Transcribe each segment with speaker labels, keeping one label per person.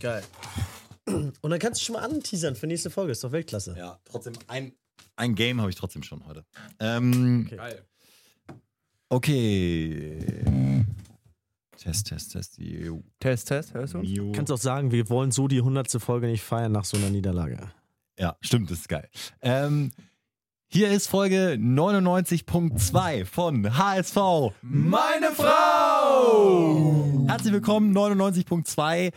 Speaker 1: Geil. Und dann kannst du schon mal anteasern für nächste Folge. Ist doch Weltklasse.
Speaker 2: Ja, trotzdem ein, ein Game habe ich trotzdem schon heute. Ähm,
Speaker 1: Okay.
Speaker 3: Geil.
Speaker 2: okay. Test, Test, Test. Jo.
Speaker 3: Test, Test, hörst du?
Speaker 2: Jo.
Speaker 1: Kannst auch sagen, wir wollen so die 100. Folge nicht feiern nach so einer Niederlage.
Speaker 2: Ja, stimmt, das ist geil. Ähm, hier ist Folge 99.2 von HSV.
Speaker 3: Meine Frau!
Speaker 2: Herzlich willkommen, 99.2. Äh,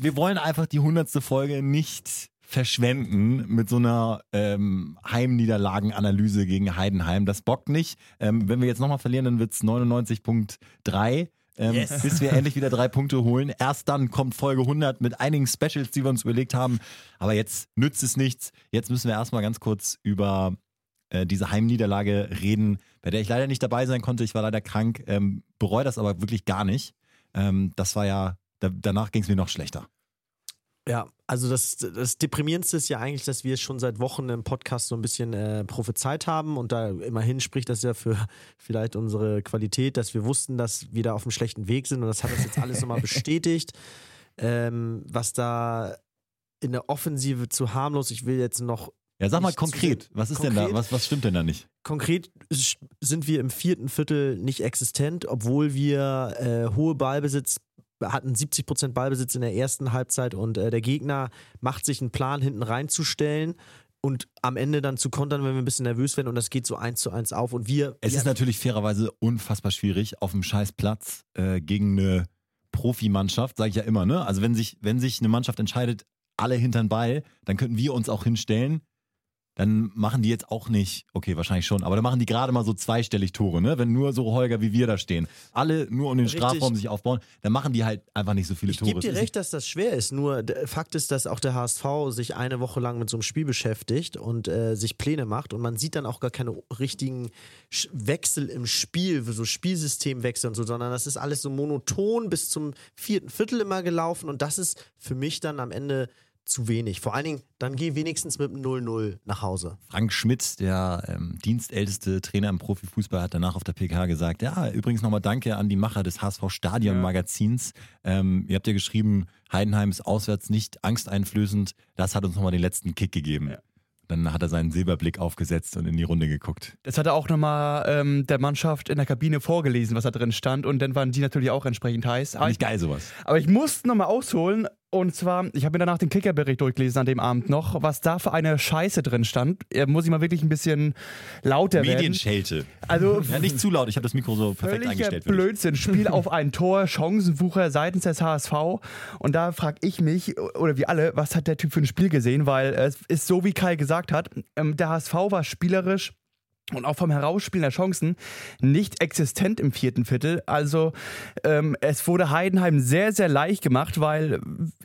Speaker 2: Wir wollen einfach die 100. Folge nicht verschwenden mit so einer ähm, Heimniederlagenanalyse gegen Heidenheim. Das bockt nicht. Ähm, wenn wir jetzt nochmal verlieren, dann wird's 99.3. Ähm,
Speaker 1: Yes.
Speaker 2: Bis wir endlich wieder drei Punkte holen. Erst dann kommt Folge 100 mit einigen Specials, die wir uns überlegt haben. Aber jetzt nützt es nichts. Jetzt müssen wir erstmal ganz kurz über äh, diese Heimniederlage reden, bei der ich leider nicht dabei sein konnte. Ich war leider krank, ähm, bereue das aber wirklich gar nicht. Ähm, das war ja, da, danach ging es mir noch schlechter.
Speaker 1: Ja, also das, das Deprimierendste ist ja eigentlich, dass wir schon seit Wochen im Podcast so ein bisschen äh, prophezeit haben und da immerhin spricht das ja für vielleicht unsere Qualität, dass wir wussten, dass wir da auf einem schlechten Weg sind und das hat das jetzt alles nochmal bestätigt. Ähm, was da in der Offensive zu harmlos, ich will jetzt noch
Speaker 2: Ja, sag mal konkret, was ist denn da,
Speaker 1: Konkret?
Speaker 2: was, was stimmt denn da nicht?
Speaker 1: Konkret sind wir im vierten Viertel nicht existent, obwohl wir äh, hohe Ballbesitz hatten 70% Ballbesitz in der ersten Halbzeit und äh, der Gegner macht sich einen Plan, hinten reinzustellen und am Ende dann zu kontern, wenn wir ein bisschen nervös werden und das geht so eins zu eins auf und wir
Speaker 2: Es
Speaker 1: wir,
Speaker 2: ist natürlich fairerweise unfassbar schwierig auf dem scheiß Platz äh, gegen eine Profimannschaft, sage ich ja immer, ne? Also wenn sich, wenn sich eine Mannschaft entscheidet, alle hintern Ball, dann könnten wir uns auch hinstellen. Dann machen die jetzt auch nicht, okay, wahrscheinlich schon, aber dann machen die gerade mal so zweistellig Tore, ne? Wenn nur so Holger wie wir da stehen, alle nur um den
Speaker 1: Richtig.
Speaker 2: Strafraum sich aufbauen, dann machen die halt einfach nicht so viele
Speaker 1: ich
Speaker 2: Tore.
Speaker 1: gebe dir recht, dass das schwer ist. Nur Fakt ist, dass auch der HSV sich eine Woche lang mit so einem Spiel beschäftigt und äh, sich Pläne macht. Und man sieht dann auch gar keine richtigen Wechsel im Spiel, so Spielsystemwechsel und so, sondern das ist alles so monoton bis zum vierten Viertel immer gelaufen. Und das ist für mich dann am Ende zu wenig. Vor allen Dingen, dann geh wenigstens mit einem 0-0 nach Hause.
Speaker 2: Frank Schmidt, der ähm, dienstälteste Trainer im Profifußball, hat danach auf der PK gesagt, ja, übrigens nochmal danke an die Macher des HSV Stadion Magazins. Ähm, ihr habt ja geschrieben, Heidenheim ist auswärts nicht angsteinflößend. Das hat uns nochmal den letzten Kick gegeben.
Speaker 3: Ja.
Speaker 2: Dann hat er seinen Silberblick aufgesetzt und in die Runde geguckt.
Speaker 3: Das hat er auch nochmal ähm, der Mannschaft in der Kabine vorgelesen, was da drin stand. Und dann waren die natürlich auch entsprechend heiß.
Speaker 2: Fand ich geil sowas.
Speaker 3: Aber ich muss nochmal ausholen. Und zwar, ich habe mir danach den Kickerbericht durchgelesen an dem Abend noch, was da für eine Scheiße drin stand. Er muss ich mal wirklich ein bisschen lauter werden.
Speaker 2: Medienschelte.
Speaker 3: Also
Speaker 2: Ja, nicht zu laut, ich habe das Mikro so perfekt eingestellt.
Speaker 3: Blödsinn. Spiel auf ein Tor, Chancenwucher seitens des HSV. Und da frage ich mich, oder wir alle, was hat der Typ für ein Spiel gesehen? Weil es ist so, wie Kai gesagt hat, ähm, der HSV war spielerisch und auch vom Herausspielen der Chancen nicht existent im vierten Viertel. Also ähm, es wurde Heidenheim sehr, sehr leicht gemacht, weil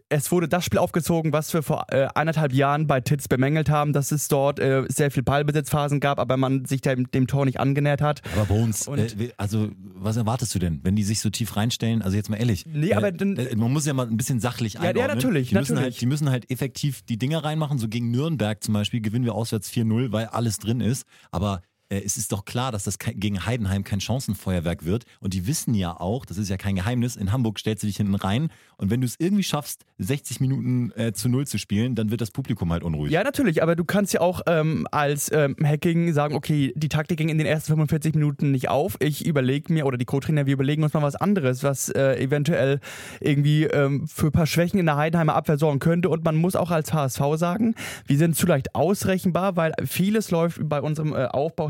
Speaker 3: es wurde das Spiel aufgezogen, was wir vor äh, eineinhalb Jahren bei Titz bemängelt haben, dass es dort äh, sehr viel Ballbesitzphasen gab, aber man sich dem, dem Tor nicht angenähert hat.
Speaker 2: Aber Bones, äh, also was erwartest du denn, wenn die sich so tief reinstellen? Also jetzt mal ehrlich.
Speaker 3: Nee, aber dann-
Speaker 2: äh, man muss ja mal ein bisschen sachlich
Speaker 3: ja,
Speaker 2: einordnen.
Speaker 3: natürlich,
Speaker 2: Die müssen,
Speaker 3: natürlich.
Speaker 2: Halt, die müssen halt effektiv die Dinge reinmachen. So gegen Nürnberg zum Beispiel gewinnen wir auswärts 4-0, weil alles drin ist. Aber äh, es ist doch klar, dass das gegen Heidenheim kein Chancenfeuerwerk wird. Und die wissen ja auch, das ist ja kein Geheimnis, in Hamburg stellst du dich hinten rein. Und wenn du es irgendwie schaffst, 60 Minuten äh, zu Null zu spielen, dann wird das Publikum halt unruhig.
Speaker 3: Ja, natürlich, aber du kannst ja auch ähm, als ähm, Hacking sagen, okay, die Taktik ging in den ersten 45 Minuten nicht auf. Ich überlege mir, oder die Co-Trainer, wir überlegen uns mal was anderes, was äh, eventuell irgendwie ähm, für ein paar Schwächen in der Heidenheimer Abwehr sorgen könnte. Und man muss auch als HSV sagen, wir sind zu leicht ausrechenbar, weil vieles läuft bei unserem äh,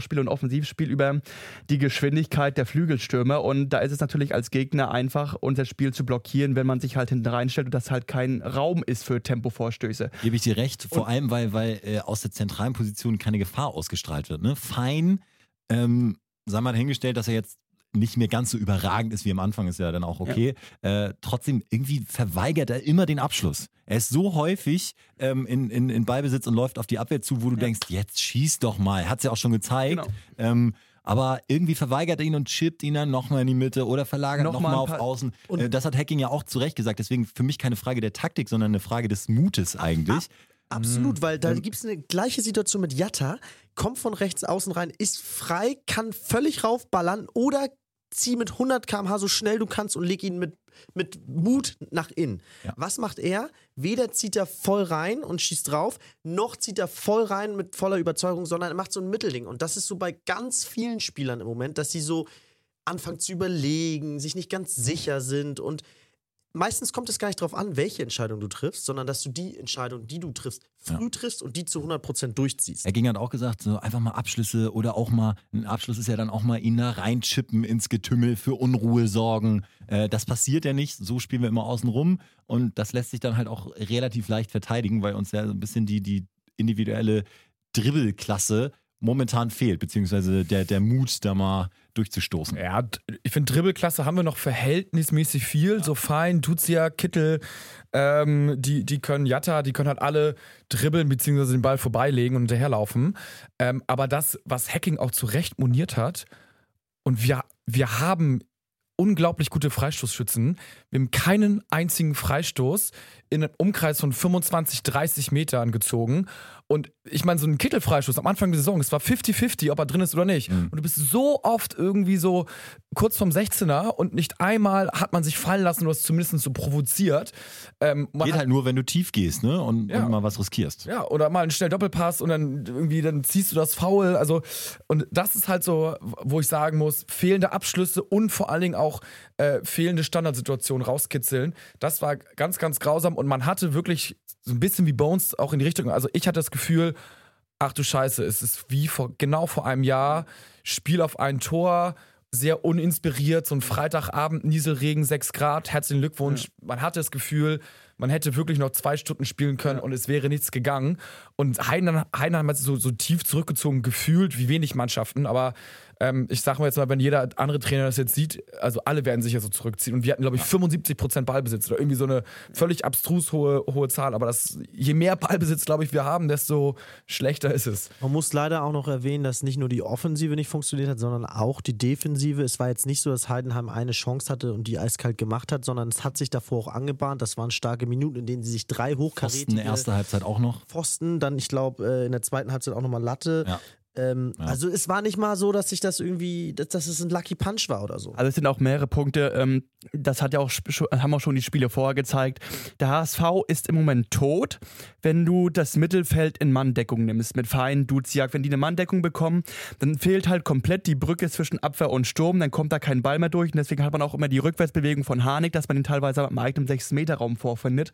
Speaker 3: Aufbauspiel und Offensivspiel über die Geschwindigkeit der Flügelstürmer. Und da ist es natürlich als Gegner einfach, unser Spiel zu blockieren, wenn man sich halt hinten reinstellt und das halt kein Raum ist für Tempovorstöße.
Speaker 2: Gebe ich dir recht, vor allem, weil, weil äh, aus der zentralen Position keine Gefahr ausgestrahlt wird. Ne? Fein, ähm, sei mal dahingestellt, dass er jetzt nicht mehr ganz so überragend ist wie am Anfang, ist ja dann auch okay. Äh, trotzdem, irgendwie verweigert er immer den Abschluss. Er ist so häufig ähm, in, in, in Ballbesitz und läuft auf die Abwehr zu, wo du denkst, jetzt schieß doch mal. Hat es ja auch schon gezeigt.
Speaker 3: Genau.
Speaker 2: Ähm, aber irgendwie verweigert er ihn und chippt ihn dann nochmal in die Mitte oder verlagert
Speaker 3: Noch
Speaker 2: nochmal
Speaker 3: mal ein
Speaker 2: auf Außen.
Speaker 1: Und-
Speaker 2: äh, das hat Hacking ja auch zu Recht gesagt. Deswegen für mich keine Frage der Taktik, sondern eine Frage des Mutes eigentlich.
Speaker 1: Absolut, weil
Speaker 2: Mhm.
Speaker 1: da gibt es eine gleiche Situation mit Jatta, kommt von rechts außen rein, ist frei, kann völlig raufballern oder zieh mit 100 km/h so schnell du kannst und leg ihn mit, mit Mut nach innen.
Speaker 2: Ja.
Speaker 1: Was macht er? Weder zieht er voll rein und schießt drauf, noch zieht er voll rein mit voller Überzeugung, sondern er macht so ein Mittelding. Und das ist so bei ganz vielen Spielern im Moment, dass sie so anfangen zu überlegen, sich nicht ganz sicher sind und meistens kommt es gar nicht darauf an, welche Entscheidung du triffst, sondern dass du die Entscheidung, die du triffst, früh
Speaker 2: Ja.
Speaker 1: triffst und die zu 100% durchziehst.
Speaker 2: Er ging hat auch gesagt, so einfach mal Abschlüsse oder auch mal, ein Abschluss ist ja dann auch mal ihn da reinchippen ins Getümmel, für Unruhe sorgen. Äh, das passiert ja nicht, so spielen wir immer außen rum und das lässt sich dann halt auch relativ leicht verteidigen, weil uns ja so ein bisschen die, die individuelle Dribbelklasse momentan fehlt, beziehungsweise der, der Mut, da mal durchzustoßen.
Speaker 4: Ja, ich finde, Dribbelklasse haben wir noch verhältnismäßig viel. So fein, Tuzia, Kittel, ähm, die, die können Jatta, die können halt alle dribbeln beziehungsweise den Ball vorbeilegen und hinterherlaufen. Ähm, aber das, was Hacking auch zu Recht moniert hat, und wir, wir haben unglaublich gute Freistoßschützen. Wir haben keinen einzigen Freistoß in einem Umkreis von 25, 30 Metern gezogen. Und ich meine, so ein Kittelfreistoß am Anfang der Saison, es war 50-50, ob er drin ist oder nicht. Und du bist so oft irgendwie so kurz vom 16er und nicht einmal hat man sich fallen lassen, du hast zumindest so provoziert. Ähm,
Speaker 2: Geht halt nur, wenn du tief gehst, ne? Und,
Speaker 4: Ja.
Speaker 2: und mal was riskierst.
Speaker 4: ja, oder mal einen schnell Doppelpass und dann irgendwie, dann ziehst du das Foul. Also, und das ist halt so, wo ich sagen muss, fehlende Abschlüsse und vor allen Dingen auch äh, fehlende Standardsituationen rauskitzeln. Das war ganz, ganz grausam und man hatte wirklich so ein bisschen wie Bones auch in die Richtung. Also, ich hatte das Gefühl, ach du Scheiße, es ist wie vor, genau vor einem Jahr, Spiel auf ein Tor, sehr uninspiriert, so ein Freitagabend, Nieselregen, 6 Grad, herzlichen Glückwunsch. Man hatte das Gefühl, man hätte wirklich noch zwei Stunden spielen können und es wäre nichts gegangen. Und Heidenheim, Heidenheim hat sich so, so tief zurückgezogen, gefühlt wie wenig Mannschaften, aber ähm, ich sag mal jetzt mal, wenn jeder andere Trainer das jetzt sieht, also alle werden sich ja so zurückziehen. Und wir hatten, glaube ich, 75% Ballbesitz oder irgendwie so eine völlig abstrus hohe, hohe Zahl. Aber das, je mehr Ballbesitz, glaube ich, wir haben, desto schlechter ist es.
Speaker 1: Man muss leider auch noch erwähnen, dass nicht nur die Offensive nicht funktioniert hat, sondern auch die Defensive. Es war jetzt nicht so, dass Heidenheim eine Chance hatte und die eiskalt gemacht hat, sondern es hat sich davor auch angebahnt. Das waren starke Minuten, in denen sie sich drei
Speaker 2: Pfosten
Speaker 1: hochkarätige
Speaker 2: erste Halbzeit auch noch.
Speaker 1: Pfosten, dann ich glaube äh, in der zweiten Halbzeit auch nochmal Latte.
Speaker 2: Ja.
Speaker 1: Ähm,
Speaker 2: Ja.
Speaker 1: Also es war nicht mal so, dass sich das irgendwie, dass, dass es ein Lucky Punch war oder so.
Speaker 3: Also es sind auch mehrere Punkte. Ähm, das hat ja auch haben auch schon die Spiele vorher gezeigt. Der HSV ist im Moment tot, wenn du das Mittelfeld in Manndeckung nimmst. Mit Fein, Duziak. Wenn die eine Manndeckung bekommen, dann fehlt halt komplett die Brücke zwischen Abwehr und Sturm. Dann kommt da kein Ball mehr durch. Und deswegen hat man auch immer die Rückwärtsbewegung von Harnik, dass man ihn teilweise im eigenen 6-Meter-Raum vorfindet.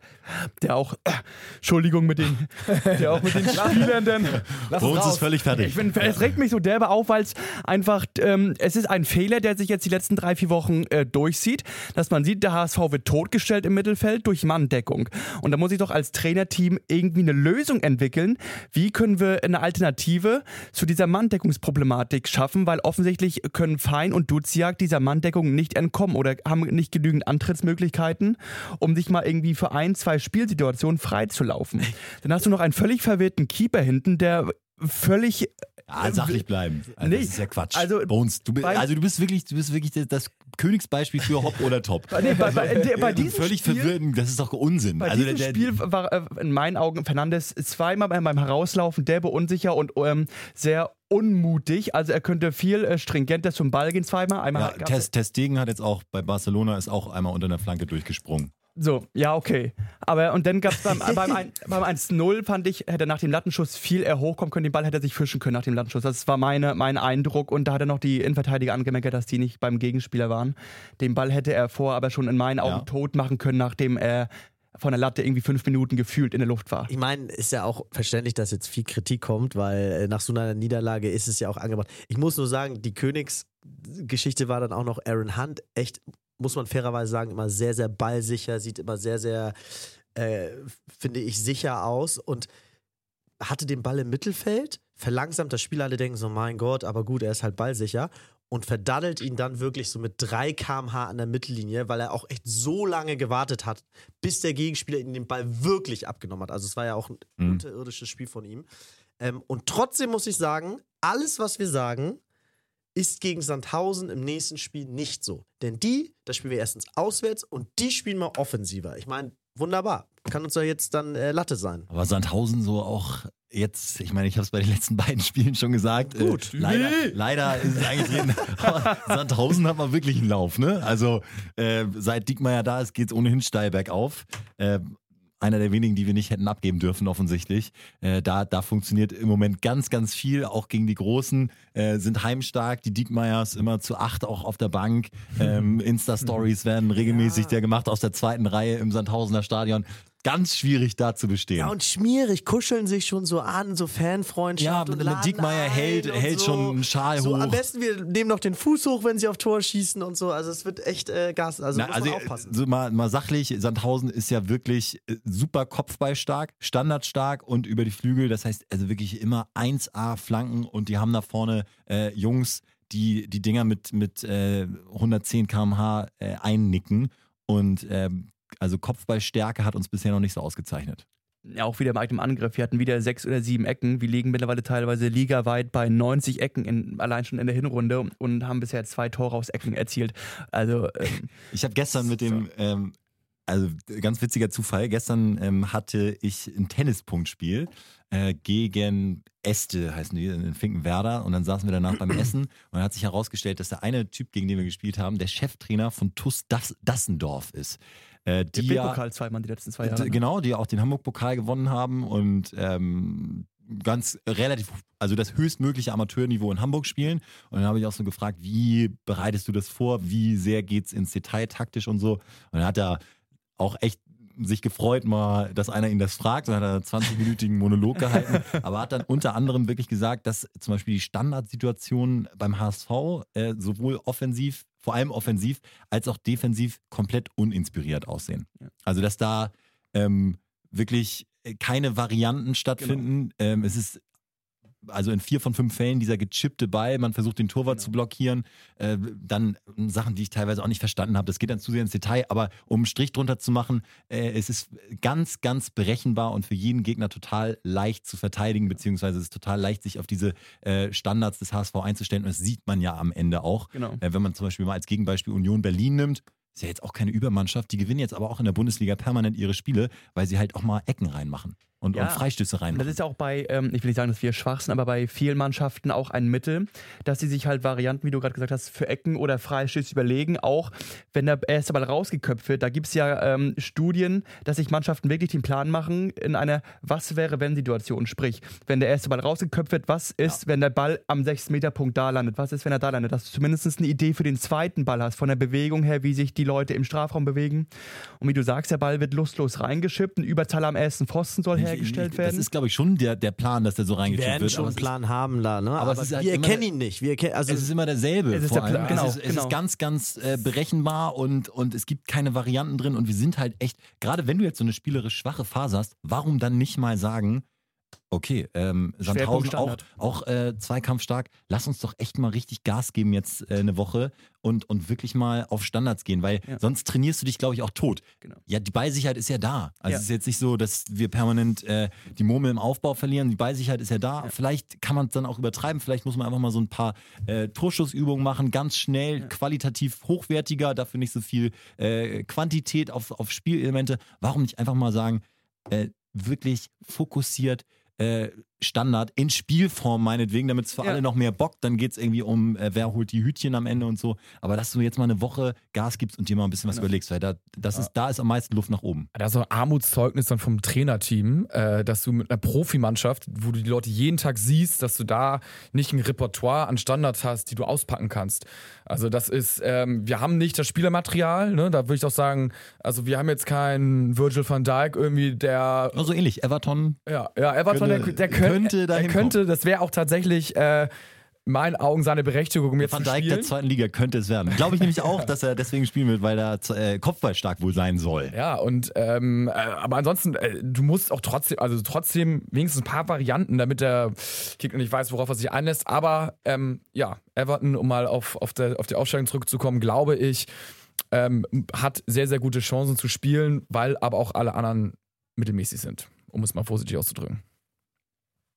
Speaker 3: Der auch, äh, Entschuldigung, mit den, der auch mit den Spielern dann.
Speaker 2: Bei uns ist völlig fertig.
Speaker 3: Ich bin, es regt mich so derbe auf, weil es einfach, ähm, es ist ein Fehler, der sich jetzt die letzten drei, vier Wochen äh, durchzieht, dass man sieht, der HSV wird totgestellt im Mittelfeld durch Manndeckung. Und da muss ich doch als Trainerteam irgendwie eine Lösung entwickeln. Wie können wir eine Alternative zu dieser Manndeckungsproblematik schaffen? Weil offensichtlich können Fein und Duziak dieser Manndeckung nicht entkommen oder haben nicht genügend Antrittsmöglichkeiten, um sich mal irgendwie für ein, zwei Spielsituationen freizulaufen. Dann hast du noch einen völlig verwirrten Keeper hinten, der völlig
Speaker 2: Ja, sachlich bleiben. Also,
Speaker 3: Nee,
Speaker 2: das ist ja Quatsch.
Speaker 3: also
Speaker 2: Bones, du, bi-
Speaker 3: bei-
Speaker 2: also du bist wirklich, du bist wirklich das, das Königsbeispiel für Hopp oder Top.
Speaker 3: Nee, bei, bei, der- bei diesem
Speaker 2: völlig
Speaker 3: Spiel,
Speaker 2: verwirrten, das ist doch Unsinn.
Speaker 3: Bei
Speaker 2: also
Speaker 3: diesem
Speaker 2: der, der,
Speaker 3: Spiel war äh, in meinen Augen Fernandes zweimal beim Herauslaufen derbe unsicher und ähm, sehr unmutig. Also er könnte viel äh, stringenter zum Ball gehen zweimal. Einmal
Speaker 2: ja, Test, Testegen hat jetzt auch bei Barcelona ist auch einmal unter der Flanke durchgesprungen.
Speaker 3: So, ja, okay. Aber und dann gab es beim, beim, ein- beim 1-0, fand ich, hätte er nach dem Lattenschuss viel eher hochkommen können. Den Ball hätte er sich fischen können nach dem Lattenschuss. Das war meine, mein Eindruck. Und da hat er noch die Innenverteidiger angemeckert, dass die nicht beim Gegenspieler waren. Den Ball hätte er vor, aber schon in meinen Augen
Speaker 2: Ja.
Speaker 3: tot machen können, nachdem er von der Latte irgendwie fünf Minuten gefühlt in der Luft war.
Speaker 1: Ich meine, ist ja auch verständlich, dass jetzt viel Kritik kommt, weil äh, nach so einer Niederlage ist es ja auch angebracht. Ich muss nur sagen, die Königsgeschichte war dann auch noch Aaron Hunt. Echt, muss man fairerweise sagen, immer sehr, sehr ballsicher, sieht immer sehr, sehr, äh, finde ich, sicher aus und hatte den Ball im Mittelfeld, verlangsamt das Spiel, alle denken so, mein Gott, aber gut, er ist halt ballsicher und verdaddelt ihn dann wirklich so mit 3 km/h an der Mittellinie, weil er auch echt so lange gewartet hat, bis der Gegenspieler ihn den Ball wirklich abgenommen hat. Also es war ja auch ein
Speaker 2: Mhm.
Speaker 1: unterirdisches Spiel von ihm. Ähm, und trotzdem muss ich sagen, alles, was wir sagen, ist gegen Sandhausen im nächsten Spiel nicht so. Denn die, das spielen wir erstens auswärts und die spielen mal offensiver. Ich meine, wunderbar. Kann uns ja jetzt dann äh, Latte sein.
Speaker 2: Aber Sandhausen so auch jetzt, ich meine, ich habe es bei den letzten beiden Spielen schon gesagt.
Speaker 1: Gut.
Speaker 2: Äh, leider, leider ist es eigentlich drin. Aber Sandhausen hat mal wirklich einen Lauf, ne? Also äh, seit Diekmeyer da ist, geht es ohnehin steil bergauf. Äh, einer der wenigen, die wir nicht hätten abgeben dürfen, offensichtlich. Äh, da, da funktioniert im Moment ganz, ganz viel, auch gegen die Großen, äh, sind heimstark, die Diekmeyers immer zu acht auch auf der Bank. Ähm, Insta-Stories werden regelmäßig ja. gemacht aus der zweiten Reihe im Sandhausener Stadion ganz schwierig da zu bestehen.
Speaker 1: Ja, und schmierig, kuscheln sich schon so an, so Fanfreundschaft.
Speaker 2: Ja, und mit Diekmeyer hält, hält so. schon einen Schal
Speaker 1: so,
Speaker 2: hoch.
Speaker 1: Am besten, wir nehmen noch den Fuß hoch, wenn sie auf Tor schießen und so. Also es wird echt äh, Gas. Also,
Speaker 2: Na, also aufpassen. So mal, mal sachlich, Sandhausen ist ja wirklich äh, super Kopfballstark, standardstark und über die Flügel. Das heißt also wirklich immer 1A Flanken und die haben da vorne äh, Jungs, die die Dinger mit, mit äh, 110 km/h äh, einnicken. Und ähm, also Kopfballstärke hat uns bisher noch nicht so ausgezeichnet.
Speaker 3: Ja, auch wieder im eigenen Angriff. Wir hatten wieder sechs oder sieben Ecken. Wir liegen mittlerweile teilweise ligaweit bei 90 Ecken, in, allein schon in der Hinrunde und haben bisher zwei Tore aus Ecken erzielt. Also ähm,
Speaker 2: ich habe gestern mit dem, ähm, also ganz witziger Zufall, gestern ähm, hatte ich ein Tennispunktspiel äh, gegen Este, heißen die, in Finkenwerder. Und dann saßen wir danach beim Essen und dann hat sich herausgestellt, dass der eine Typ, gegen den wir gespielt haben, der Cheftrainer von TUS Dassendorf ist.
Speaker 3: Äh, die der Pokal zweimal die letzten zwei Jahre.
Speaker 2: Ne? Genau, die auch den Hamburg-Pokal gewonnen haben und ähm, ganz relativ, also das höchstmögliche Amateurniveau in Hamburg spielen. Und dann habe ich auch so gefragt, wie bereitest du das vor? Wie sehr geht es ins Detail taktisch und so? Und dann hat er auch echt sich gefreut, mal, dass einer ihn das fragt. Dann hat er einen 20-minütigen Monolog gehalten, aber hat dann unter anderem wirklich gesagt, dass zum Beispiel die Standardsituationen beim HSV äh, sowohl offensiv vor allem offensiv als auch defensiv komplett uninspiriert aussehen. Ja. Also dass da ähm, wirklich keine Varianten stattfinden. Genau. Ähm, es ist also in vier von fünf Fällen dieser gechippte Ball, man versucht den Torwart genau. zu blockieren, äh, dann Sachen, die ich teilweise auch nicht verstanden habe. Das geht dann zu sehr ins Detail, aber um einen Strich drunter zu machen, äh, es ist ganz, ganz berechenbar und für jeden Gegner total leicht zu verteidigen, beziehungsweise es ist total leicht, sich auf diese äh, Standards des HSV einzustellen. Und das sieht man ja am Ende auch. Genau. Äh, wenn man zum Beispiel mal als Gegenbeispiel Union Berlin nimmt, ist ja jetzt auch keine Übermannschaft. Die gewinnen jetzt aber auch in der Bundesliga permanent ihre Spiele, weil sie halt auch mal Ecken reinmachen und, ja, und Freistöße rein.
Speaker 3: Das ist ja auch bei, ähm, ich will nicht sagen, dass wir schwach sind, aber bei vielen Mannschaften auch ein Mittel, dass sie sich halt Varianten, wie du gerade gesagt hast, für Ecken oder Freistöße überlegen. Auch wenn der erste Ball rausgeköpft wird, da gibt es ja ähm, Studien, dass sich Mannschaften wirklich den Plan machen in einer Was wäre wenn Situation. Sprich, wenn der erste Ball rausgeköpft wird, was ist, ja. wenn der Ball am 6-Meter-Punkt da landet? Was ist, wenn er da landet? Dass du zumindest eine Idee für den zweiten Ball hast, von der Bewegung her, wie sich die Leute im Strafraum bewegen. Und wie du sagst, der Ball wird lustlos reingeschippt, eine Überzahl am ersten Pfosten soll hergestellt werden.
Speaker 2: Das ist, glaube ich, schon der, der Plan, dass der so reingeschippt wird.
Speaker 1: Wir werden schon einen Plan haben da, ne?
Speaker 2: Aber, aber
Speaker 1: halt wir erkennen ihn nicht. Wir erkennen, also
Speaker 2: es ist immer derselbe.
Speaker 3: Es ist, der Plan, genau,
Speaker 2: es, ist, es genau. ist ganz, ganz äh, berechenbar und, und es gibt keine Varianten drin und wir sind halt echt, gerade wenn du jetzt so eine spielerisch schwache Phase hast, warum dann nicht mal sagen, Okay, ähm, Sandhausen auch, auch äh, zweikampfstark. Lass uns doch echt mal richtig Gas geben jetzt äh, eine Woche und, und wirklich mal auf Standards gehen, weil ja. sonst trainierst du dich, glaube ich, auch tot. Genau. Ja, die Beisicherheit ist ja da. Also ja. es ist jetzt nicht so, dass wir permanent äh, die Murmel im Aufbau verlieren. Die Beisicherheit ist ja da. Ja. Vielleicht kann man es dann auch übertreiben. Vielleicht muss man einfach mal so ein paar äh, Torschussübungen machen, ganz schnell, qualitativ hochwertiger, dafür nicht so viel äh, Quantität auf, auf Spielelemente. Warum nicht einfach mal sagen, äh, wirklich fokussiert äh, Standard in Spielform meinetwegen, damit es für ja. alle noch mehr bockt. Dann geht es irgendwie um, äh, wer holt die Hütchen am Ende und so. Aber dass du jetzt mal eine Woche Gas gibst und dir mal ein bisschen was genau. überlegst, weil da, das ja. ist, da ist am meisten Luft nach oben.
Speaker 4: Da ist so ein Armutszeugnis dann vom Trainerteam, äh, dass du mit einer Profimannschaft, wo du die Leute jeden Tag siehst, dass du da nicht ein Repertoire an Standards hast, die du auspacken kannst. Also das ist, ähm, wir haben nicht das Spielermaterial, ne? da würde ich auch sagen, also wir haben jetzt keinen Virgil van Dijk irgendwie, der...
Speaker 2: Also ähnlich, Everton.
Speaker 4: Ja, ja Everton, könnte, der, der könnte könnte dahin könnte, kommen. das wäre auch tatsächlich äh, in meinen Augen seine Berechtigung, um jetzt
Speaker 2: Van
Speaker 4: Dijk
Speaker 2: der zweiten Liga könnte es werden. Glaube ich nämlich auch, dass er deswegen spielen wird, weil er äh, kopfballstark wohl sein soll.
Speaker 4: Ja, und ähm, äh, aber ansonsten, äh, du musst auch trotzdem, also trotzdem wenigstens ein paar Varianten, damit der Kicker nicht weiß, worauf er sich einlässt. Aber ähm, ja, Everton, um mal auf, auf, der, auf die Aufstellung zurückzukommen, glaube ich, ähm, hat sehr, sehr gute Chancen zu spielen, weil aber auch alle anderen mittelmäßig sind, um es mal vorsichtig auszudrücken.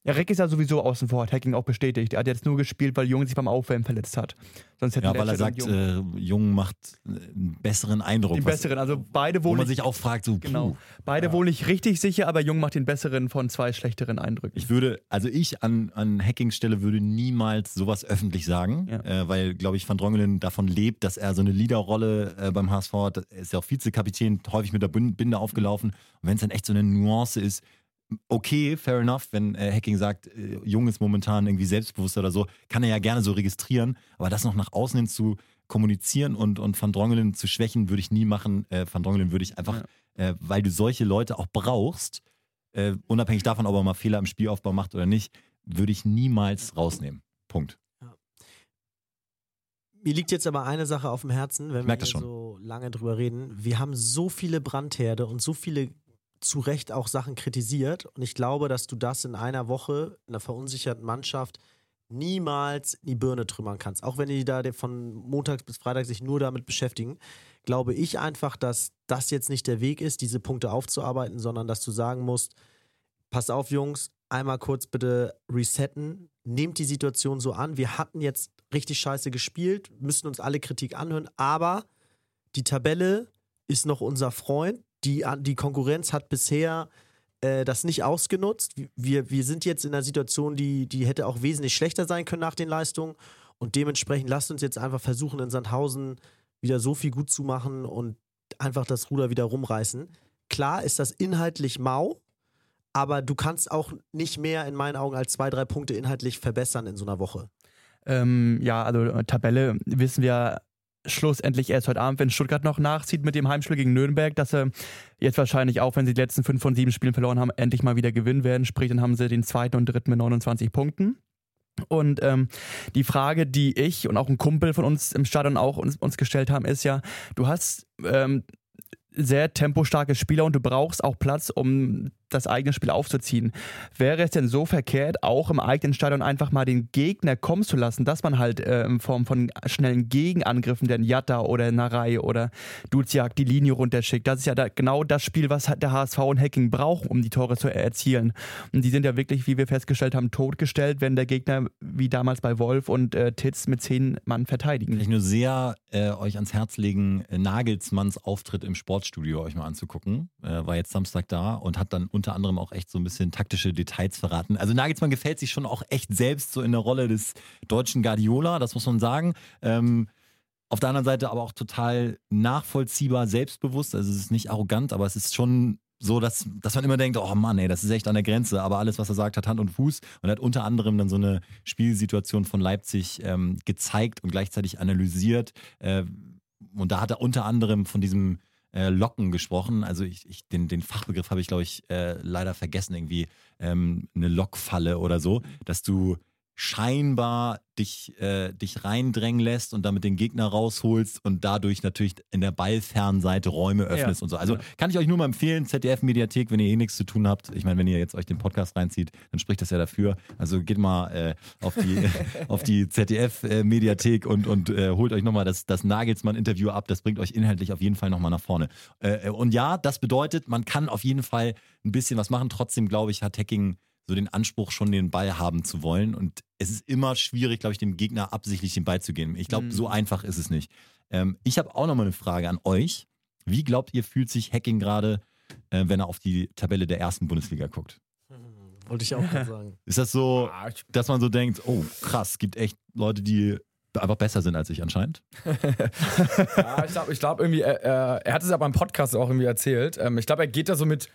Speaker 3: Ja, Reck ist ja sowieso außen vor, hat Hacking auch bestätigt. Er hat jetzt nur gespielt, weil Jung sich beim Aufwärmen verletzt hat. Sonst hätte
Speaker 2: Ja, weil er sagt,
Speaker 3: Jung
Speaker 2: äh, Jung macht äh, einen besseren Eindruck.
Speaker 3: den besseren. Also beide
Speaker 2: Wo
Speaker 3: wohl
Speaker 2: man
Speaker 3: nicht,
Speaker 2: sich auch fragt, so, puh,
Speaker 3: genau. Beide wohl nicht richtig sicher, aber Jung macht den besseren von zwei schlechteren Eindrücken.
Speaker 2: Ich würde, also ich an, an Hackings Stelle würde niemals sowas öffentlich sagen,
Speaker 3: Ja.
Speaker 2: äh, weil, glaube ich, Van Drongelen davon lebt, dass er so eine Leaderrolle äh, beim HSV hat. Er ist ja auch Vizekapitän, häufig mit der Binde aufgelaufen. Und wenn es dann echt so eine Nuance ist, okay, fair enough, wenn äh, Hacking sagt, äh, Jung ist momentan irgendwie selbstbewusst oder so, kann er ja gerne so registrieren, aber das noch nach außen hin zu kommunizieren und, und Van Drongelen zu schwächen, würde ich nie machen. Äh, Van Drongelen würde ich einfach, äh, weil du solche Leute auch brauchst, äh, unabhängig davon, ob er mal Fehler im Spielaufbau macht oder nicht, würde ich niemals rausnehmen. Punkt.
Speaker 1: Mir liegt jetzt aber eine Sache auf dem Herzen, wenn wir so lange drüber reden. Wir haben so viele Brandherde und so viele zu Recht auch Sachen kritisiert. Und ich glaube, dass du das in einer Woche, in einer verunsicherten Mannschaft, niemals in die Birne trümmern kannst. Auch wenn die da von Montags bis Freitag sich nur damit beschäftigen, glaube ich einfach, dass das jetzt nicht der Weg ist, diese Punkte aufzuarbeiten, sondern dass du sagen musst, pass auf, Jungs, einmal kurz bitte resetten, nehmt die Situation so an. Wir hatten jetzt richtig scheiße gespielt, müssen uns alle Kritik anhören, aber die Tabelle ist noch unser Freund. Die, die Konkurrenz hat bisher äh, das nicht ausgenutzt. Wir, wir sind jetzt in einer Situation, die, die hätte auch wesentlich schlechter sein können nach den Leistungen. Und dementsprechend lasst uns jetzt einfach versuchen, in Sandhausen wieder so viel gut zu machen und einfach das Ruder wieder rumreißen. Klar ist das inhaltlich mau, aber du kannst auch nicht mehr in meinen Augen als zwei, drei Punkte inhaltlich verbessern in so einer Woche.
Speaker 3: Ähm, ja, also äh, Tabelle wissen wir schlussendlich erst heute Abend, wenn Stuttgart noch nachzieht mit dem Heimspiel gegen Nürnberg, dass sie jetzt wahrscheinlich auch, wenn sie die letzten fünf von sieben Spielen verloren haben, endlich mal wieder gewinnen werden. Sprich, dann haben sie den zweiten und dritten mit 29 Punkten. Und ähm, die Frage, die ich und auch ein Kumpel von uns im Stadion auch uns, uns gestellt haben, ist ja, du hast ähm, sehr tempostarke Spieler und du brauchst auch Platz, um das eigene Spiel aufzuziehen. Wäre es denn so verkehrt, auch im eigenen Stadion einfach mal den Gegner kommen zu lassen, dass man halt äh, in Form von schnellen Gegenangriffen, den Jatta oder Narei oder Duziak die Linie runterschickt? Das ist ja da genau das Spiel, was der HSV und Hacking brauchen, um die Tore zu erzielen. Und die sind ja wirklich, wie wir festgestellt haben, totgestellt, wenn der Gegner wie damals bei Wolf und äh, Titz mit zehn Mann verteidigen.
Speaker 2: Kann ich nur sehr äh, euch ans Herz legen, äh, Nagelsmanns Auftritt im Sportstudio euch mal anzugucken. Äh, war jetzt Samstag da und hat dann unter anderem auch echt so ein bisschen taktische Details verraten. Also Nagelsmann gefällt sich schon auch echt selbst so in der Rolle des deutschen Guardiola, das muss man sagen. Ähm, auf der anderen Seite aber auch total nachvollziehbar, selbstbewusst. Also es ist nicht arrogant, aber es ist schon so, dass, dass man immer denkt, oh Mann, ey, das ist echt an der Grenze. Aber alles, was er sagt, hat Hand und Fuß. Und hat unter anderem dann so eine Spielsituation von Leipzig ähm, gezeigt und gleichzeitig analysiert. Äh, und da hat er unter anderem von diesem äh, Locken gesprochen. Also ich, ich, den, den Fachbegriff habe ich, glaube ich, äh, leider vergessen. Irgendwie ähm, eine Lockfalle oder so, dass du scheinbar dich, äh, dich reindrängen lässt und damit den Gegner rausholst und dadurch natürlich in der Ballfernseite Räume öffnest
Speaker 3: Ja.
Speaker 2: und so. Also
Speaker 3: Ja.
Speaker 2: kann ich euch nur mal empfehlen, ZDF-Mediathek, wenn ihr eh nichts zu tun habt. Ich meine, wenn ihr jetzt euch den Podcast reinzieht, dann spricht das ja dafür. Also geht mal äh, auf die, auf die ZDF-Mediathek und, und äh, holt euch nochmal das, das Nagelsmann-Interview ab. Das bringt euch inhaltlich auf jeden Fall nochmal nach vorne. Äh, und ja, das bedeutet, man kann auf jeden Fall ein bisschen was machen. Trotzdem, glaube ich, hat Hacking so den Anspruch, schon den Ball haben zu wollen. Und es ist immer schwierig, glaube ich, dem Gegner absichtlich den Ball zu geben. Ich glaube,
Speaker 3: Mhm.
Speaker 2: so einfach ist es nicht. Ähm, ich habe auch nochmal eine Frage an euch. Wie glaubt ihr, fühlt sich Hacking gerade, äh, wenn er auf die Tabelle der ersten Bundesliga guckt?
Speaker 1: Wollte ich auch gerade sagen.
Speaker 2: Ist das so,
Speaker 4: Ah,
Speaker 2: dass man so denkt, oh krass, gibt echt Leute, die einfach besser sind als ich anscheinend?
Speaker 4: Ja, ich glaube ich glaub irgendwie, er, er, er hat es ja beim Podcast auch irgendwie erzählt. Ähm, ich glaube, er geht da so mit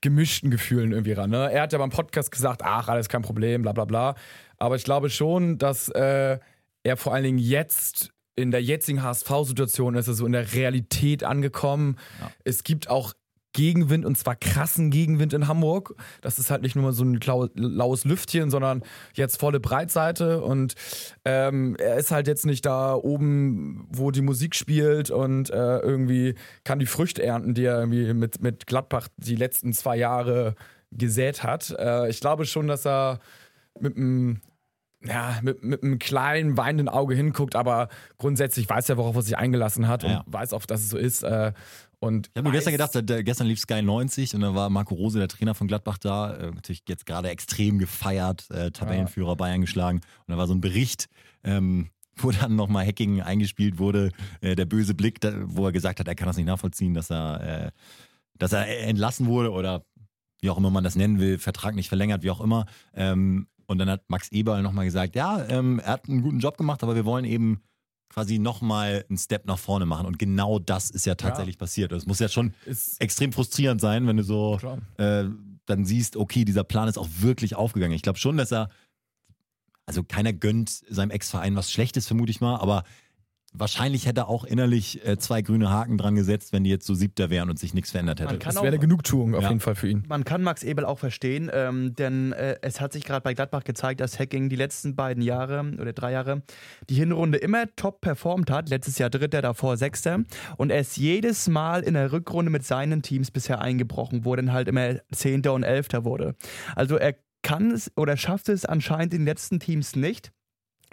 Speaker 4: gemischten Gefühlen irgendwie ran. Ne? Er hat ja beim Podcast gesagt, ach, alles kein Problem, bla bla bla. Aber ich glaube schon, dass äh, er vor allen Dingen jetzt in der jetzigen HSV-Situation ist, er so in der Realität angekommen.
Speaker 2: Ja.
Speaker 4: Es gibt auch Gegenwind und zwar krassen Gegenwind in Hamburg. Das ist halt nicht nur mal so ein lau- laues Lüftchen, sondern jetzt volle Breitseite und ähm, er ist halt jetzt nicht da oben, wo die Musik spielt und äh, irgendwie kann die Früchte ernten, die er irgendwie mit, mit Gladbach die letzten zwei Jahre gesät hat. Äh, ich glaube schon, dass er mit einem ja, mit, mit einem kleinen weinenden Auge hinguckt, aber grundsätzlich weiß er, worauf er sich eingelassen hat
Speaker 2: Ja.
Speaker 4: und weiß auch, dass es so ist. Äh, Und
Speaker 2: Ich habe nur gestern gedacht, da- gestern lief Sky 90 und dann war Marco Rose, der Trainer von Gladbach, da. Äh, natürlich jetzt gerade extrem gefeiert, äh, Tabellenführer Bayern geschlagen. Und da war so ein Bericht, ähm, wo dann nochmal Hacking eingespielt wurde, äh, der böse Blick, da, wo er gesagt hat, er kann das nicht nachvollziehen, dass er, äh, dass er entlassen wurde oder wie auch immer man das nennen will, Vertrag nicht verlängert, wie auch immer. Ähm, und dann hat Max Eberl nochmal gesagt, ja, ähm, er hat einen guten Job gemacht, aber wir wollen eben quasi nochmal einen Step nach vorne machen. Und genau das ist ja tatsächlich passiert. Es muss ja schon
Speaker 4: ist
Speaker 2: extrem frustrierend sein, wenn du so äh, dann siehst, okay, dieser Plan ist auch wirklich aufgegangen. Ich glaube schon, dass er, also keiner gönnt seinem Ex-Verein was Schlechtes, vermute ich mal, aber wahrscheinlich hätte er auch innerlich äh, zwei grüne Haken dran gesetzt, wenn die jetzt so siebter wären und sich nichts verändert hätte.
Speaker 4: Das wäre eine Genugtuung auf
Speaker 2: Ja.
Speaker 4: jeden Fall für ihn.
Speaker 3: Man kann Max Ebel auch verstehen, ähm, denn äh, es hat sich gerade bei Gladbach gezeigt, dass Hacking die letzten beiden Jahre oder drei Jahre die Hinrunde immer top performt hat. Letztes Jahr Dritter, davor Sechster. Und er ist jedes Mal in der Rückrunde mit seinen Teams bisher eingebrochen, wo er dann halt immer Zehnter und Elfter wurde. Also er kann es oder schafft es anscheinend in den letzten Teams nicht,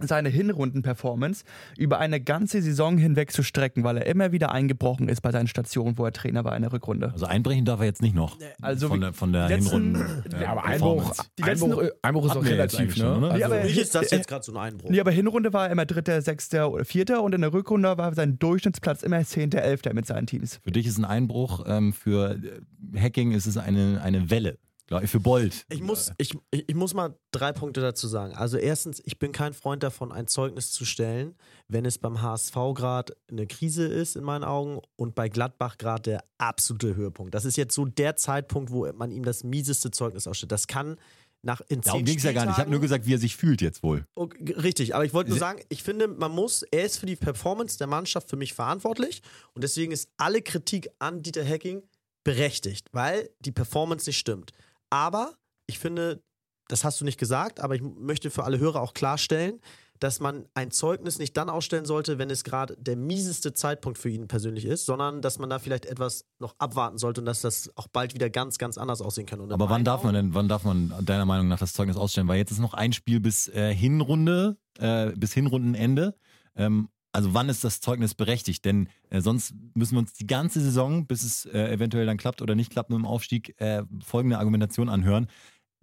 Speaker 3: seine Hinrunden-Performance über eine ganze Saison hinweg zu strecken, weil er immer wieder eingebrochen ist bei seinen Stationen, wo er Trainer war in der Rückrunde.
Speaker 2: also einbrechen darf er jetzt nicht noch.
Speaker 3: Also
Speaker 2: von der, von der
Speaker 3: letzten-
Speaker 2: Hinrunden. äh,
Speaker 4: Ja, aber
Speaker 2: Performance.
Speaker 4: Einbruch,
Speaker 3: Die letzten-
Speaker 4: Einbruch, Einbruch ist auch relativ,
Speaker 2: eigentlich
Speaker 4: ne?
Speaker 2: schon, oder?
Speaker 4: Also,
Speaker 3: Ja, aber-
Speaker 1: Für mich ist das
Speaker 3: äh,
Speaker 1: jetzt gerade so ein Einbruch.
Speaker 3: Nee, aber Hinrunde war er immer Dritter, Sechster oder Vierter und in der Rückrunde war sein Durchschnittsplatz immer Zehnter, Elfter mit seinen Teams.
Speaker 2: Für dich ist ein Einbruch, ähm, für äh, Hacking ist es eine, eine Welle. Für Bolt.
Speaker 1: Ich muss, ich, ich muss mal drei Punkte dazu sagen. Also erstens, ich bin kein Freund davon, ein Zeugnis zu stellen, wenn es beim HSV gerade eine Krise ist in meinen Augen und bei Gladbach gerade der absolute Höhepunkt. Das ist jetzt so der Zeitpunkt, wo man ihm das mieseste Zeugnis ausstellt. Das kann nach in
Speaker 2: Darum ging es ja gar nicht. Ich habe nur gesagt, wie er sich fühlt jetzt wohl.
Speaker 1: Okay, richtig, aber ich wollte nur sagen, ich finde, man muss, er ist für die Performance der Mannschaft für mich verantwortlich und deswegen ist alle Kritik an Dieter Hacking berechtigt, weil die Performance nicht stimmt. Aber ich finde, das hast du nicht gesagt, aber ich möchte für alle Hörer auch klarstellen, dass man ein Zeugnis nicht dann ausstellen sollte, wenn es gerade der mieseste Zeitpunkt für ihn persönlich ist, sondern dass man da vielleicht etwas noch abwarten sollte und dass das auch bald wieder ganz, ganz anders aussehen kann.
Speaker 2: Aber wann darf man denn, wann darf man deiner Meinung nach das Zeugnis ausstellen? Weil jetzt ist noch ein Spiel bis äh, Hinrunde, äh, bis Hinrundenende. Ähm, also wann ist das Zeugnis berechtigt? Denn äh, sonst müssen wir uns die ganze Saison, bis es äh, eventuell dann klappt oder nicht klappt mit dem Aufstieg, äh, folgende Argumentation anhören.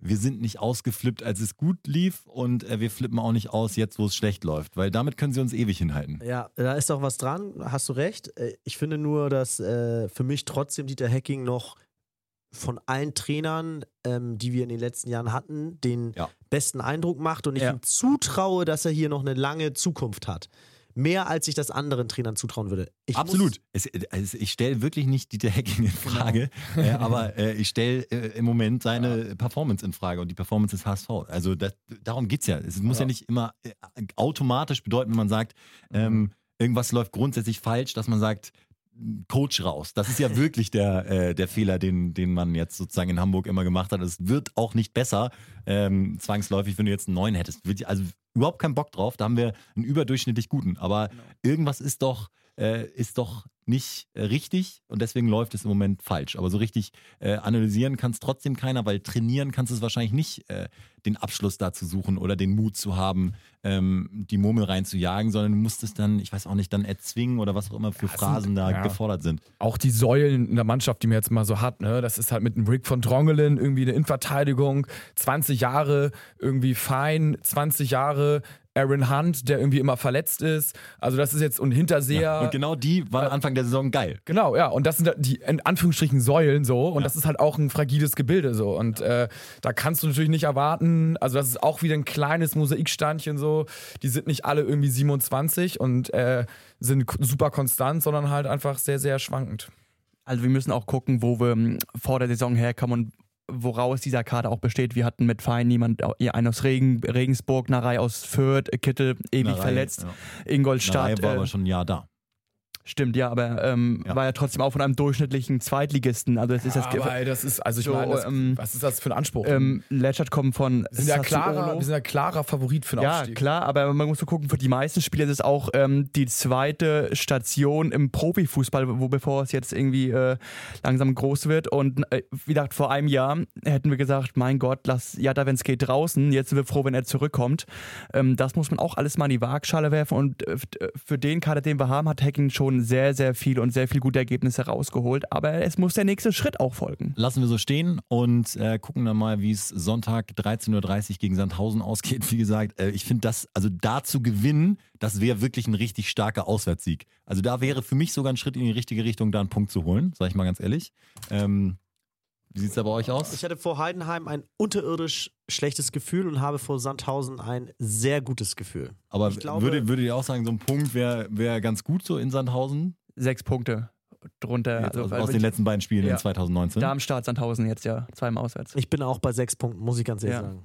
Speaker 2: Wir sind nicht ausgeflippt, als es gut lief und äh, wir flippen auch nicht aus jetzt, wo es schlecht läuft. Weil damit können sie uns ewig hinhalten.
Speaker 1: Ja, da ist auch was dran, hast du recht. Äh, Ich finde nur, dass äh, für mich trotzdem Dieter Hacking noch von allen Trainern, ähm, die wir in den letzten Jahren hatten, den
Speaker 2: Ja.
Speaker 1: besten Eindruck macht und ich
Speaker 3: Ja.
Speaker 1: ihm zutraue, dass er hier noch eine lange Zukunft hat. Mehr als ich das anderen Trainern zutrauen würde. Ich
Speaker 2: Absolut. Es, also ich stelle wirklich nicht Dieter Hacking in Frage, äh, aber äh, ich stelle äh, im Moment seine Performance in Frage und die Performance des HSV. Also das, darum geht es ja. Es muss ja,
Speaker 4: Ja.
Speaker 2: nicht immer äh, automatisch bedeuten, wenn man sagt, ähm, irgendwas läuft grundsätzlich falsch, dass man sagt, Coach raus. Das ist ja wirklich der, äh, der Fehler, den, den man jetzt sozusagen in Hamburg immer gemacht hat. Es wird auch nicht besser, ähm, zwangsläufig, wenn du jetzt einen neuen hättest. Also überhaupt keinen Bock drauf. Da haben wir einen überdurchschnittlich guten. Aber irgendwas ist doch, äh, ist doch nicht äh, richtig und deswegen läuft es im Moment falsch. Aber so richtig äh, analysieren kann es trotzdem keiner, weil trainieren kannst du es wahrscheinlich nicht, äh, den Abschluss da zu suchen oder den Mut zu haben, ähm, die Murmel reinzujagen, sondern du musst es dann, ich weiß auch nicht, dann erzwingen oder was auch immer für
Speaker 4: Ja, es
Speaker 2: Phrasen
Speaker 4: sind-
Speaker 2: da
Speaker 4: ja.
Speaker 2: gefordert sind.
Speaker 4: auch die Säulen in der Mannschaft, die man jetzt mal so hat, ne? Das ist halt mit einem Rick von Drongelen irgendwie eine Innenverteidigung, 20 Jahre irgendwie fein, 20 Jahre Aaron Hunt, der irgendwie immer verletzt ist. Also das ist jetzt und Hinterseher.
Speaker 2: Und genau die waren
Speaker 4: Äh,
Speaker 2: Anfang der Saison geil.
Speaker 4: Genau, ja, und das sind die in Anführungsstrichen Säulen so und
Speaker 2: Ja.
Speaker 4: das ist halt auch ein fragiles Gebilde so und äh, da kannst du natürlich nicht erwarten, also das ist auch wieder ein kleines Mosaiksteinchen so, die sind nicht alle irgendwie 27 und äh, sind super konstant, sondern halt einfach sehr, sehr schwankend.
Speaker 3: Also wir müssen auch gucken, wo wir ähm, vor der Saison herkommen und woraus dieser Kader auch besteht. Wir hatten mit Fein niemand, äh, einen aus Regen, Regensburg, Narei aus Fürth, Kittel ewig
Speaker 2: Narei,
Speaker 3: verletzt,
Speaker 2: Ja.
Speaker 3: Ingolstadt.
Speaker 2: Narei war
Speaker 3: äh,
Speaker 2: aber schon ein Jahr da.
Speaker 3: Stimmt, ja, aber ähm,
Speaker 2: Ja.
Speaker 3: war ja trotzdem auch von einem durchschnittlichen Zweitligisten. Also das ist das
Speaker 4: aber ey, das ist, also ich
Speaker 3: So,
Speaker 4: meine, das,
Speaker 3: ähm,
Speaker 4: was ist das für ein Anspruch?
Speaker 3: ähm, Letschert kommt von
Speaker 4: wir sind ja klarer, wir sind ja klarer Favorit für den
Speaker 3: Ja,
Speaker 4: Aufstieg.
Speaker 3: klar, aber man muss so gucken, für die meisten Spieler ist es auch ähm, die zweite Station im Profifußball, wo bevor es jetzt irgendwie äh, langsam groß wird. Und äh, wie gesagt, vor einem Jahr hätten wir gesagt, mein Gott, lass Jada, wenn es geht, draußen. Jetzt sind wir froh, wenn er zurückkommt. Ähm, das muss man auch alles mal in die Waagschale werfen. Und äh, äh, für den Kader, den wir haben, hat Hacking schon schon sehr, sehr viel und sehr viel gute Ergebnisse rausgeholt. Aber es muss der nächste Schritt auch folgen.
Speaker 2: Lassen wir so stehen und äh, gucken dann mal, wie es Sonntag 13.30 Uhr gegen Sandhausen ausgeht. Wie gesagt, äh, ich finde das, also da zu gewinnen, das wäre wirklich ein richtig starker Auswärtssieg. Also da wäre für mich sogar ein Schritt in die richtige Richtung, da einen Punkt zu holen, sag ich mal ganz ehrlich. Ähm, wie sieht es da bei euch aus?
Speaker 1: Ich hatte vor Heidenheim ein unterirdisch schlechtes Gefühl und habe vor Sandhausen ein sehr gutes Gefühl.
Speaker 2: Aber
Speaker 1: ich glaube-
Speaker 2: würde, würdet ihr auch sagen, so ein Punkt wäre wär ganz gut so in Sandhausen?
Speaker 3: Sechs Punkte drunter. Also,
Speaker 2: aus,
Speaker 3: wir-
Speaker 2: den letzten beiden Spielen
Speaker 3: Ja.
Speaker 2: in 2019?
Speaker 3: Darmstadt, Sandhausen jetzt ja, zweimal auswärts.
Speaker 1: Ich bin auch bei sechs Punkten, muss ich ganz ehrlich
Speaker 3: Ja.
Speaker 1: sagen.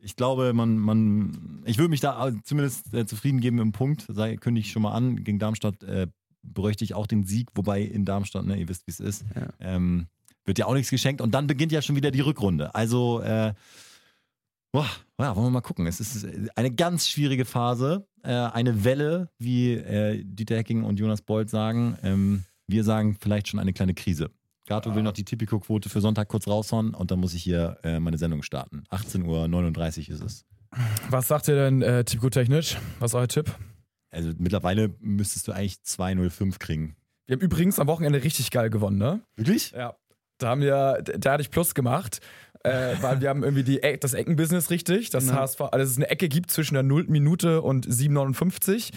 Speaker 2: Ich glaube, man, man, ich würde mich da zumindest äh, zufrieden geben im Punkt. Sei, kündige ich schon mal an. Gegen Darmstadt äh, bräuchte ich auch den Sieg, wobei in Darmstadt, ne, ihr wisst, wie es ist,
Speaker 3: Ja.
Speaker 2: ähm, wird ja auch nichts geschenkt. Und dann beginnt ja schon wieder die Rückrunde. Also, äh, boah, ja, wollen wir mal gucken. Es ist eine ganz schwierige Phase, äh, eine Welle, wie äh, Dieter Hecking und Jonas Bold sagen. Ähm, wir sagen vielleicht schon eine kleine Krise. Gato will noch die Tipico-Quote für Sonntag kurz raushauen und dann muss ich hier äh, meine Sendung starten. 18.39 Uhr ist es.
Speaker 4: Was sagt ihr denn äh, technisch? Was ist euer Tipp?
Speaker 2: Also mittlerweile müsstest du eigentlich 205 kriegen.
Speaker 4: Wir haben übrigens am Wochenende richtig geil gewonnen, ne?
Speaker 2: Wirklich?
Speaker 4: Ja. Da haben wir, da hatte ich Plus gemacht, äh, weil wir haben irgendwie die, Eck- das Eckenbusiness richtig. Das
Speaker 3: Genau.
Speaker 4: HSV, also es eine Ecke gibt zwischen der 0. Minute und 7,59.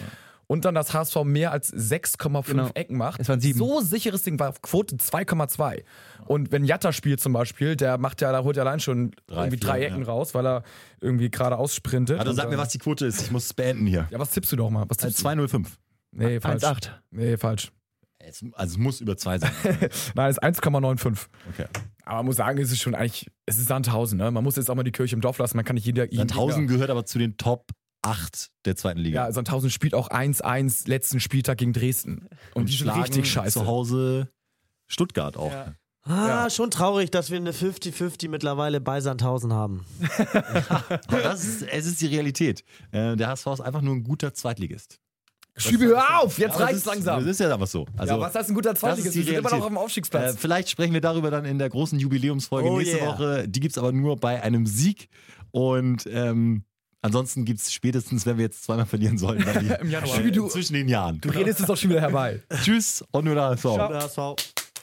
Speaker 4: Und dann das HSV mehr als 6,5
Speaker 3: Genau.
Speaker 4: Ecken macht.
Speaker 3: Es waren sieben.
Speaker 4: So sicheres Ding war Quote 2,2. Und wenn Jatta spielt zum Beispiel, der macht ja, da holt er allein schon
Speaker 2: Drei,
Speaker 4: irgendwie
Speaker 2: vier,
Speaker 4: drei
Speaker 2: ja.
Speaker 4: Ecken raus, weil er irgendwie gerade aussprintet.
Speaker 2: Also sag mir, was die Quote ist. Ich muss es beenden hier.
Speaker 4: Ja, was tippst du doch mal? Was tippst du?
Speaker 2: 205.
Speaker 4: Nee, falsch.
Speaker 3: 1,8.
Speaker 4: Nee, falsch.
Speaker 2: Es, also es muss über zwei sein.
Speaker 4: Nein, es ist 1,95.
Speaker 2: Okay.
Speaker 4: Aber man muss sagen, es ist schon eigentlich, es ist Sandhausen, ne? Man muss jetzt auch mal die Kirche im Dorf lassen. Man kann nicht jeder.
Speaker 2: Sandhausen gehört aber zu den Top 8 der zweiten Liga.
Speaker 4: Ja, Sandhausen spielt auch 1-1 letzten Spieltag gegen Dresden. Und, die sind richtig scheiße.
Speaker 2: Zu Hause Stuttgart auch.
Speaker 3: Ja.
Speaker 1: Ah,
Speaker 4: Ja.
Speaker 1: schon traurig, dass wir eine 50-50 mittlerweile bei Sandhausen haben.
Speaker 2: Aber das ist, es ist die Realität. Äh, der HSV ist einfach nur ein guter Zweitligist.
Speaker 4: Schiebe, hör auf! Jetzt reicht's
Speaker 2: ist,
Speaker 4: langsam.
Speaker 2: Das ist ja einfach so. Also,
Speaker 4: ja, was heißt ein guter Zweitligist? Wir sind immer noch auf dem
Speaker 2: Äh,
Speaker 4: Aufstiegsplatz.
Speaker 2: vielleicht sprechen wir darüber dann in der großen Jubiläumsfolge
Speaker 1: Oh
Speaker 2: nächste
Speaker 1: yeah.
Speaker 2: Woche. Die gibt es aber nur bei einem Sieg. Und ähm, ansonsten gibt es spätestens, wenn wir jetzt zweimal verlieren sollten, dann die,
Speaker 4: Im Januar.
Speaker 2: äh, zwischen den Jahren.
Speaker 4: du redest es doch schon wieder herbei.
Speaker 2: Tschüss und nur.
Speaker 1: Der HSV.